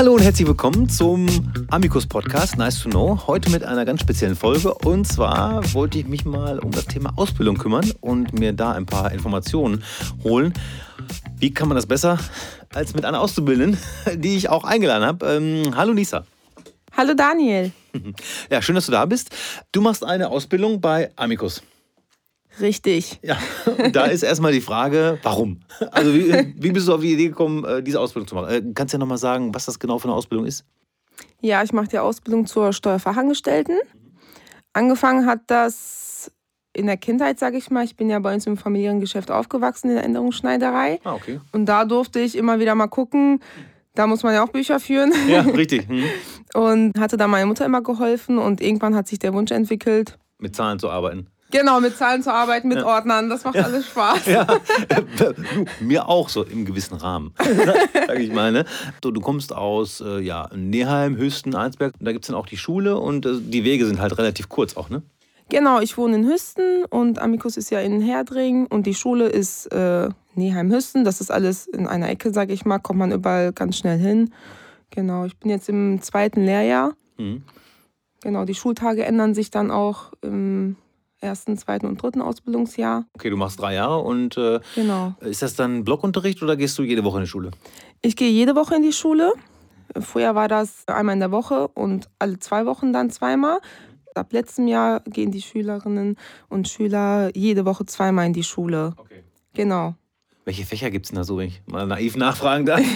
Hallo und herzlich willkommen zum Amicus Podcast Nice to Know. Heute mit einer ganz speziellen Folge. Und zwar wollte ich mich mal um das Thema Ausbildung kümmern und mir da ein paar Informationen holen. Wie kann man das besser als mit einer Auszubildenden, die ich auch eingeladen habe? Ähm, hallo Lisa. Hallo Daniel. Ja, schön, dass du da bist. Du machst eine Ausbildung bei Amicus. Richtig. Ja, da ist erstmal die Frage, warum? Also, wie, wie bist du auf die Idee gekommen, äh, diese Ausbildung zu machen? Äh, kannst du ja nochmal sagen, was das genau für eine Ausbildung ist? Ja, ich mache die Ausbildung zur Steuerfachangestellten. Angefangen hat das in der Kindheit, sage ich mal. Ich bin ja bei uns im familiären Geschäft aufgewachsen in der Änderungsschneiderei. Ah, okay. Und da durfte ich immer wieder mal gucken. Da muss man ja auch Bücher führen. Ja, richtig. Hm. Und hatte da meine Mutter immer geholfen. Und irgendwann hat sich der Wunsch entwickelt, Mit Zahlen zu arbeiten. Genau mit Zahlen zu arbeiten, mit Ordnern. Das macht alles Spaß. Ja, du, mir auch so im gewissen Rahmen, sag ich mal. Ne? So, du kommst aus äh, ja, Neheim, Hüsten, Arnsberg. Da gibt es dann auch die Schule und äh, die Wege sind halt relativ kurz auch, ne? Genau, ich wohne in Hüsten und Amicus ist ja in Herdring und die Schule ist äh, Neheim-Hüsten. Das ist alles in einer Ecke, sag ich mal, kommt man überall ganz schnell hin. Genau, ich bin jetzt im zweiten Lehrjahr. Mhm. Genau, die Schultage ändern sich dann auch im ersten, zweiten und dritten Ausbildungsjahr. Okay, du machst drei Jahre und äh, Genau. ist das dann Blockunterricht oder gehst du jede Woche in die Schule? Ich gehe jede Woche in die Schule. Früher war das einmal in der Woche und alle zwei Wochen dann zweimal. Ab letztem Jahr gehen die Schülerinnen und Schüler jede Woche zweimal in die Schule. Okay. Genau. Welche Fächer gibt es denn da so, wenn ich mal naiv nachfragen darf?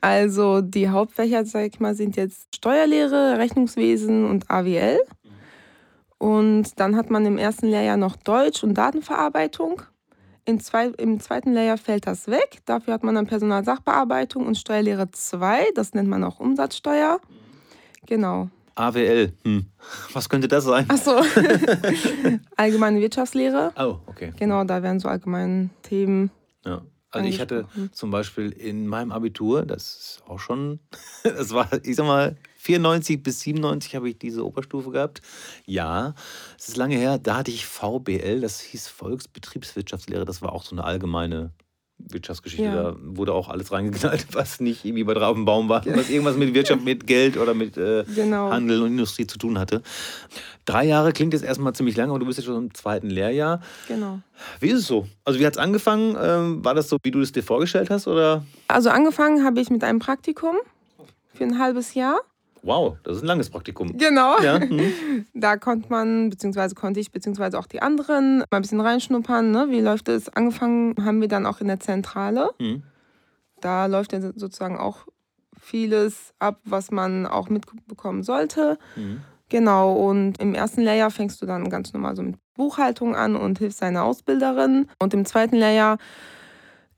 Also die Hauptfächer, sag ich mal, sind jetzt Steuerlehre, Rechnungswesen und AWL. Und dann hat man im ersten Lehrjahr noch Deutsch und Datenverarbeitung. Im, zwei, Im zweiten Lehrjahr fällt das weg. Dafür hat man dann Personalsachbearbeitung und Steuerlehre 2. Das nennt man auch Umsatzsteuer. Genau. AWL. Hm. Was könnte das sein? Achso. Allgemeine Wirtschaftslehre. Oh, okay. Genau, da werden so allgemeine Themen. Ja. Also ich hatte zum Beispiel in meinem Abitur, das ist auch schon, das war, ich sag mal, 94 bis 97 habe ich diese Oberstufe gehabt. Ja, es ist lange her, da hatte ich VBL, das hieß Volksbetriebswirtschaftslehre, das war auch so eine allgemeine Wirtschaftsgeschichte. Ja. Da wurde auch alles reingeknallt, was nicht irgendwie bei drauf dem Baum war, was irgendwas mit Wirtschaft, mit Geld oder mit äh, Genau. Handel und Industrie zu tun hatte. Drei Jahre klingt jetzt erstmal ziemlich lange, aber du bist jetzt schon im zweiten Lehrjahr. Genau. Wie ist es so? Also wie hat es angefangen? Ähm, war das so, wie du es dir vorgestellt hast? Oder? Also angefangen habe ich mit einem Praktikum für ein halbes Jahr. Wow, das ist ein langes Praktikum. Genau. Ja, hm. Da konnte man, beziehungsweise konnte ich, beziehungsweise auch die anderen mal ein bisschen reinschnuppern. Ne? Wie läuft es? Angefangen haben wir dann auch in der Zentrale. Hm. Da läuft ja sozusagen auch vieles ab, was man auch mitbekommen sollte. Mhm. Genau, und im ersten Lehrjahr fängst du dann ganz normal so mit Buchhaltung an und hilfst deiner Ausbilderin. Und im zweiten Lehrjahr,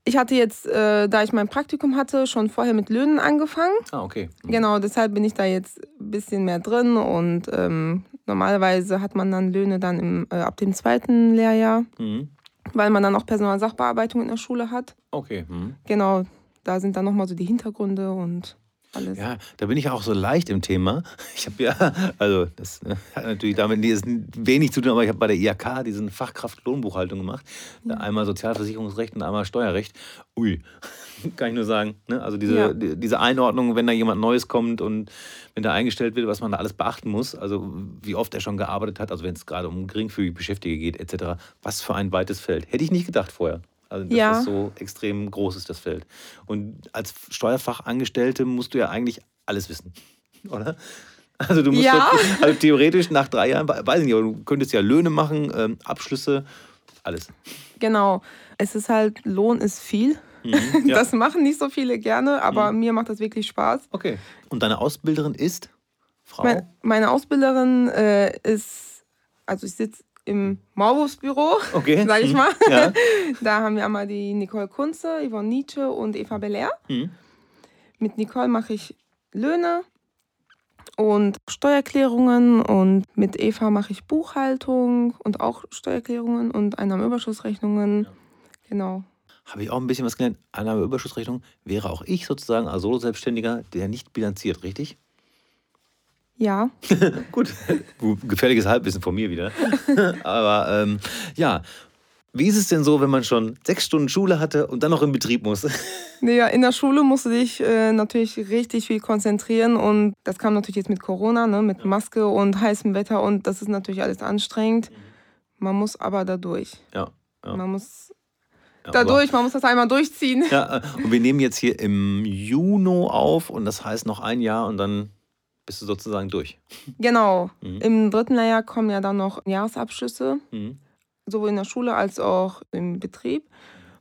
ich hatte jetzt, äh, da ich mein Praktikum hatte, schon vorher mit Löhnen angefangen. Ah, okay. Hm. Genau, deshalb bin ich da jetzt ein bisschen mehr drin und ähm, normalerweise hat man dann Löhne dann im, äh, ab dem zweiten Lehrjahr, Mhm. weil man dann auch Personalsachbearbeitung in der Schule hat. Okay. Mhm. Genau, da sind dann nochmal so die Hintergründe und alles. Ja, da bin ich auch so leicht im Thema. Ich habe ja, also das ne, hat natürlich damit ist wenig zu tun, aber ich habe bei der IHK diesen Fachkraft Lohnbuchhaltung gemacht. Einmal Sozialversicherungsrecht und einmal Steuerrecht. Ui, kann ich nur sagen. Ne? Also diese, Ja. die, diese Einordnung, wenn da jemand Neues kommt und wenn da eingestellt wird, was man da alles beachten muss, also wie oft er schon gearbeitet hat, also wenn es gerade um geringfügig Beschäftigte geht, etc. Was für ein weites Feld. Hätte ich nicht gedacht vorher. Also dass Ja. das so extrem groß ist, das Feld. Und als Steuerfachangestellte musst du ja eigentlich alles wissen, oder? Also du musst Ja. doch- also theoretisch nach drei Jahren, weiß ich nicht, aber du könntest ja Löhne machen, ähm, Abschlüsse, alles. Genau, es ist halt, Lohn ist viel. Mhm, ja. Das machen nicht so viele gerne, aber mir macht das wirklich Spaß. Okay. Und deine Ausbilderin ist Frau? Mein, meine Ausbilderin äh, ist, also ich sitze im Maulwurfsbüro, Okay. sag ich mal. Ja. Da haben wir einmal die Nicole Kunze, Yvonne Nietzsche und Eva Belair. Mhm. Mit Nicole mache ich Löhne und Steuererklärungen und mit Eva mache ich Buchhaltung und auch Steuererklärungen und Einnahmenüberschussrechnungen. Genau. Habe ich auch ein bisschen was gelernt. Einnahmeüberschussrechnung wäre auch ich sozusagen als Solo-Selbstständiger, der nicht bilanziert, richtig? Ja, Gut, gefährliches Halbwissen von mir wieder. Aber ähm, ja, Wie ist es denn so, wenn man schon sechs Stunden Schule hatte und dann noch in Betrieb muss? Naja, in der Schule musst du dich äh, natürlich richtig viel konzentrieren und das kam natürlich jetzt mit Corona, ne, mit Maske und heißem Wetter und das ist natürlich alles anstrengend. Man muss aber dadurch. Ja. ja. Man muss ja, dadurch, man muss das einmal durchziehen. Ja, äh, und wir nehmen jetzt hier im Juni auf und das heißt noch ein Jahr und dann bist du sozusagen durch. Genau. Mhm. Im dritten Lehrjahr kommen ja dann noch Jahresabschlüsse, mhm. sowohl in der Schule als auch im Betrieb.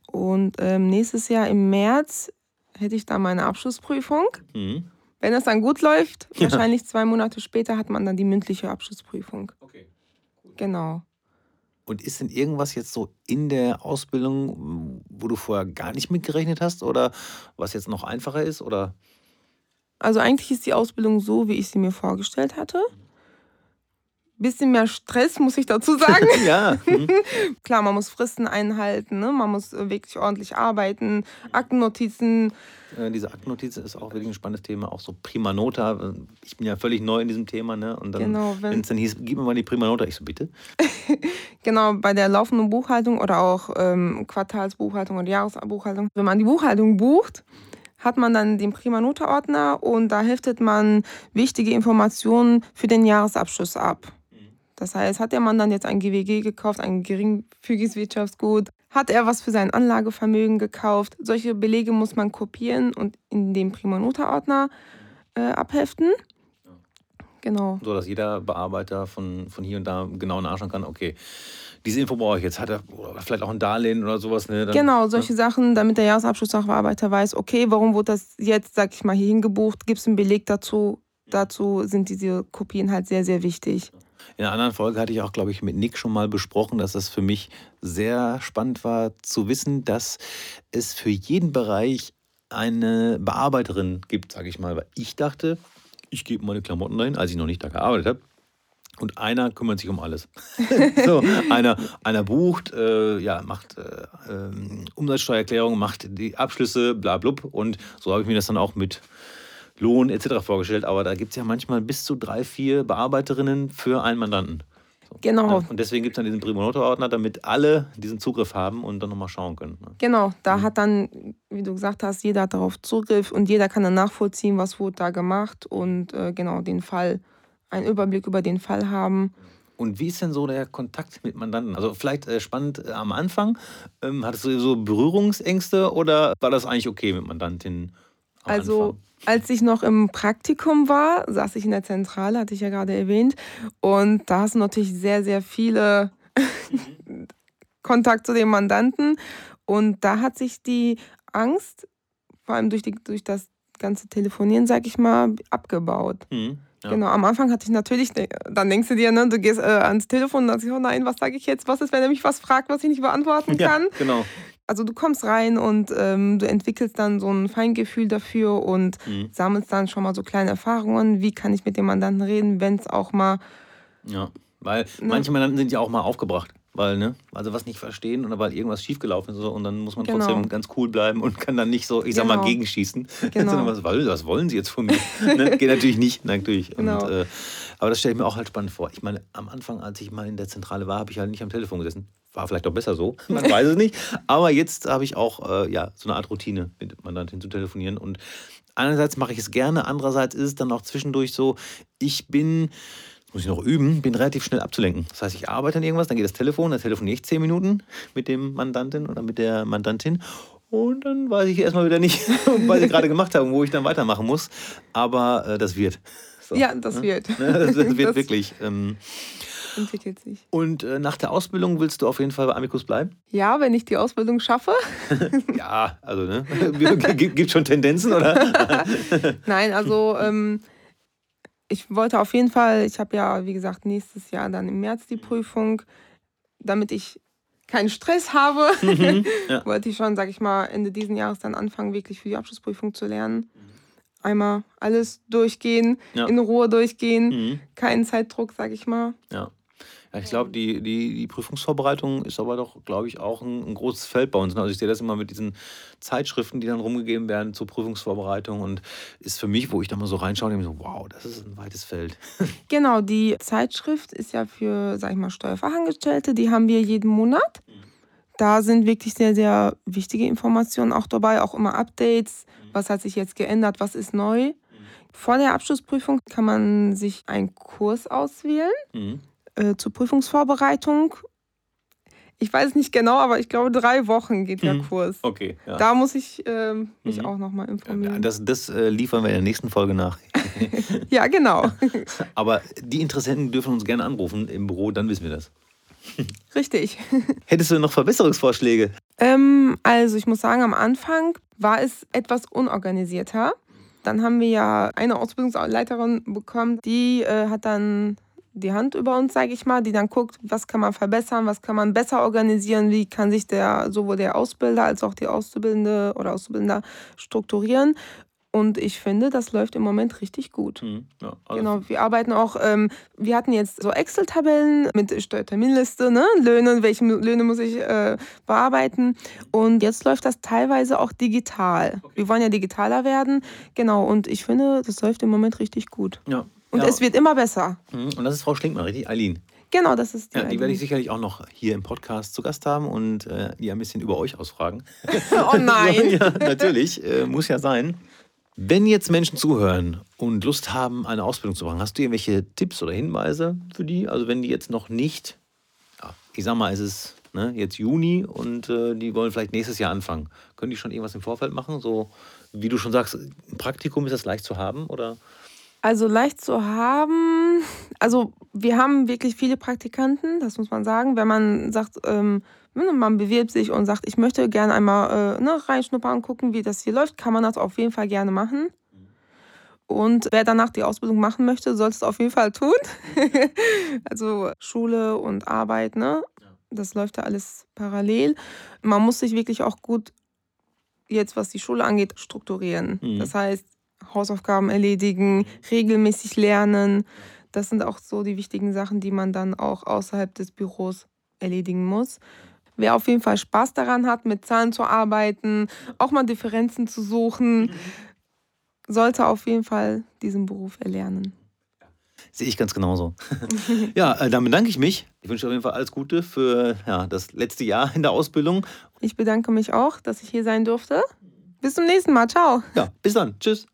Und ähm, nächstes Jahr im März hätte ich dann meine Abschlussprüfung. Mhm. Wenn es dann gut läuft, ja. wahrscheinlich zwei Monate später hat man dann die mündliche Abschlussprüfung. Okay. Genau. Und ist denn irgendwas jetzt so in der Ausbildung, wo du vorher gar nicht mitgerechnet hast oder was jetzt noch einfacher ist? Oder? Also eigentlich ist die Ausbildung so, wie ich sie mir vorgestellt hatte. Bisschen mehr Stress, muss ich dazu sagen. ja. Mhm. Klar, man muss Fristen einhalten, ne? man muss äh, wirklich ordentlich arbeiten, Aktennotizen. Äh, diese Aktennotizen ist auch wirklich ein spannendes Thema, auch so Prima Nota. Ich bin ja völlig neu in diesem Thema, ne? Und dann, genau, wenn es dann hieß, gib mir mal die Prima Nota, ich so, bitte. genau, bei der laufenden Buchhaltung oder auch ähm, Quartalsbuchhaltung oder Jahresbuchhaltung, wenn man die Buchhaltung bucht, hat man dann den Prima Nota Ordner und da heftet man wichtige Informationen für den Jahresabschluss ab. Das heißt, hat der Mann dann jetzt ein GWG gekauft, ein geringfügiges Wirtschaftsgut? Hat er was für sein Anlagevermögen gekauft? Solche Belege muss man kopieren und in den Prima Nota-Ordner äh, abheften. Genau. So dass jeder Bearbeiter von, von hier und da genau nachschauen kann, okay, diese Info brauche ich jetzt. Hat er vielleicht auch ein Darlehen oder sowas? Ne? Dann, genau, solche ne? Sachen, damit der Jahresabschlusssachbearbeiter weiß, okay, warum wurde das jetzt, sag ich mal, hier hingebucht? Gibt es einen Beleg dazu? Dazu sind diese Kopien halt sehr, sehr wichtig. In einer anderen Folge hatte ich auch, glaube ich, mit Nick schon mal besprochen, dass es für mich sehr spannend war zu wissen, dass es für jeden Bereich eine Bearbeiterin gibt, sage ich mal. Weil ich dachte, ich gebe meine Klamotten dahin, als ich noch nicht da gearbeitet habe. Und einer kümmert sich um alles. so, einer, einer bucht, äh, ja, macht äh, äh, Umsatzsteuererklärung, macht die Abschlüsse, bla blub. Und so habe ich mir das dann auch mit Lohn etc. vorgestellt, aber da gibt es ja manchmal bis zu drei, vier Bearbeiterinnen für einen Mandanten. So. Genau. Und deswegen gibt es dann diesen Primonoto-Ordner, damit alle diesen Zugriff haben und dann nochmal schauen können. Ne? Genau, da mhm. hat dann, wie du gesagt hast, jeder hat darauf Zugriff und jeder kann dann nachvollziehen, was wurde da gemacht und äh, genau den Fall, einen Überblick über den Fall haben. Und wie ist denn so der Kontakt mit Mandanten? Also vielleicht äh, spannend äh, am Anfang. Ähm, hattest du so Berührungsängste oder war das eigentlich okay mit Mandantinnen? also Anfang? als ich noch im Praktikum war, saß ich in der Zentrale, hatte ich ja gerade erwähnt. Und da hast du natürlich sehr, sehr viele. Kontakt zu den Mandanten. Und da hat sich die Angst, vor allem durch, die, durch das ganze Telefonieren, sag ich mal, abgebaut. Mhm. Ja. Genau, am Anfang hatte ich natürlich, dann denkst du dir, ne, du gehst äh, ans Telefon und dann sagst, oh nein, was sage ich jetzt? Was ist, wenn er mich was fragt, was ich nicht beantworten kann? Ja, genau also du kommst rein und ähm, du entwickelst dann so ein Feingefühl dafür und mhm. sammelst dann schon mal so kleine Erfahrungen. Wie kann ich mit dem Mandanten reden, wenn es auch mal. Ja, weil ne? manche Mandanten sind ja auch mal aufgebracht. Weil, ne, also was nicht verstehen oder weil irgendwas schiefgelaufen ist und dann muss man genau. trotzdem ganz cool bleiben und kann dann nicht so, ich sag mal, genau. gegenschießen. Genau. was, was wollen sie jetzt von mir? ne? Geht natürlich nicht, natürlich. Genau. Und, äh, aber das stelle ich mir auch halt spannend vor. Ich meine, am Anfang, als ich mal in der Zentrale war, habe ich halt nicht am Telefon gesessen. War vielleicht auch besser so, man weiß es nicht. Aber jetzt habe ich auch äh, ja, so eine Art Routine, mit Mandantin zu telefonieren. Und einerseits mache ich es gerne, andererseits ist es dann auch zwischendurch so, ich bin muss ich noch üben, bin relativ schnell abzulenken. Das heißt, ich arbeite an irgendwas, dann geht das Telefon, dann telefoniere ich zehn Minuten mit dem Mandantin oder mit der Mandantin und dann weiß ich erstmal wieder nicht, was ich gerade gemacht habe und wo ich dann weitermachen muss. Aber äh, das wird. So, ja, das ne? wird. Das, das wird das wirklich. Ähm, entwickelt sich. Und äh, nach der Ausbildung willst du auf jeden Fall bei Amicus bleiben? Ja, wenn ich die Ausbildung schaffe. ja, also ne? Gibt schon Tendenzen, oder? Nein, also ähm, ich wollte auf jeden Fall, ich habe ja, wie gesagt, nächstes Jahr dann im März die Prüfung, damit ich keinen Stress habe, mhm, ja. wollte ich schon, sag ich mal, Ende diesen Jahres dann anfangen, wirklich für die Abschlussprüfung zu lernen. Einmal alles durchgehen, ja. in Ruhe durchgehen, mhm. keinen Zeitdruck, sag ich mal. Ja. Ja, ich glaube, die, die, die Prüfungsvorbereitung ist aber doch, glaube ich, auch ein, ein, großes Feld bei uns. Also ich sehe das immer mit diesen Zeitschriften, die dann rumgegeben werden zur Prüfungsvorbereitung und ist für mich, wo ich da mal so reinschaue, denke ich so, wow, das ist ein weites Feld. Genau, die Zeitschrift ist ja für, sag ich mal, Steuerfachangestellte, die haben wir jeden Monat. Da sind wirklich sehr, sehr wichtige Informationen auch dabei, auch immer Updates. Was hat sich jetzt geändert, was ist neu? Vor der Abschlussprüfung kann man sich einen Kurs auswählen Mhm. Äh, zur Prüfungsvorbereitung. Ich weiß nicht genau, aber ich glaube, drei Wochen geht der Mhm. Kurs. Okay. Ja. Da muss ich ähm, mich Mhm. auch nochmal informieren. das das äh, liefern wir in der nächsten Folge nach. Ja, genau. Aber die Interessenten dürfen uns gerne anrufen im Büro, dann wissen wir das. Richtig. Hättest du noch Verbesserungsvorschläge? Ähm, also ich muss sagen, am Anfang war es etwas unorganisierter. Dann haben wir ja eine Ausbildungsleiterin bekommen, die äh, hat dann die Hand über uns, sage ich mal, die dann guckt, was kann man verbessern, was kann man besser organisieren, wie kann sich der sowohl der Ausbilder als auch die Auszubildende oder Auszubildender strukturieren. Und ich finde, das läuft im Moment richtig gut. Mhm. Ja, also Genau, wir arbeiten auch, ähm, wir hatten jetzt so Excel-Tabellen mit Steuerterminliste, ne? Löhne, welche Löhne muss ich äh, bearbeiten. Und jetzt läuft das teilweise auch digital. Wir wollen ja digitaler werden. Genau, und ich finde, das läuft im Moment richtig gut. Ja. Und ja. es wird immer besser. Mhm. Und das ist Frau Schlinkmann, richtig? Eileen. Genau, das ist Ja, die werde ich sicherlich auch noch hier im Podcast zu Gast haben und äh, die ein bisschen über euch ausfragen. Oh nein. ja, natürlich, äh, muss ja sein. Wenn jetzt Menschen zuhören und Lust haben, eine Ausbildung zu machen, hast du irgendwelche Tipps oder Hinweise für die? Also wenn die jetzt noch nicht, ja, ich sag mal, es ist ne, jetzt Juni und äh, die wollen vielleicht nächstes Jahr anfangen. Können die schon irgendwas im Vorfeld machen? So wie du schon sagst, ein Praktikum ist das leicht zu haben oder? Also leicht zu haben. Also wir haben wirklich viele Praktikanten, das muss man sagen. Wenn man sagt, ähm, man bewirbt sich und sagt, ich möchte gerne einmal äh, ne, reinschnuppern und gucken, wie das hier läuft, kann man das auf jeden Fall gerne machen. Und wer danach die Ausbildung machen möchte, soll es auf jeden Fall tun. also Schule und Arbeit, ne? Das läuft ja alles parallel. Man muss sich wirklich auch gut, jetzt was die Schule angeht, strukturieren. Mhm. Das heißt, Hausaufgaben erledigen, regelmäßig lernen. Das sind auch so die wichtigen Sachen, die man dann auch außerhalb des Büros erledigen muss. Wer auf jeden Fall Spaß daran hat, mit Zahlen zu arbeiten, auch mal Differenzen zu suchen, sollte auf jeden Fall diesen Beruf erlernen. Sehe ich ganz genauso. ja, äh, dann bedanke ich mich. Ich wünsche auf jeden Fall alles Gute für ja, das letzte Jahr in der Ausbildung. Ich bedanke mich auch, dass ich hier sein durfte. Bis zum nächsten Mal. Ciao. Ja, bis dann. Tschüss.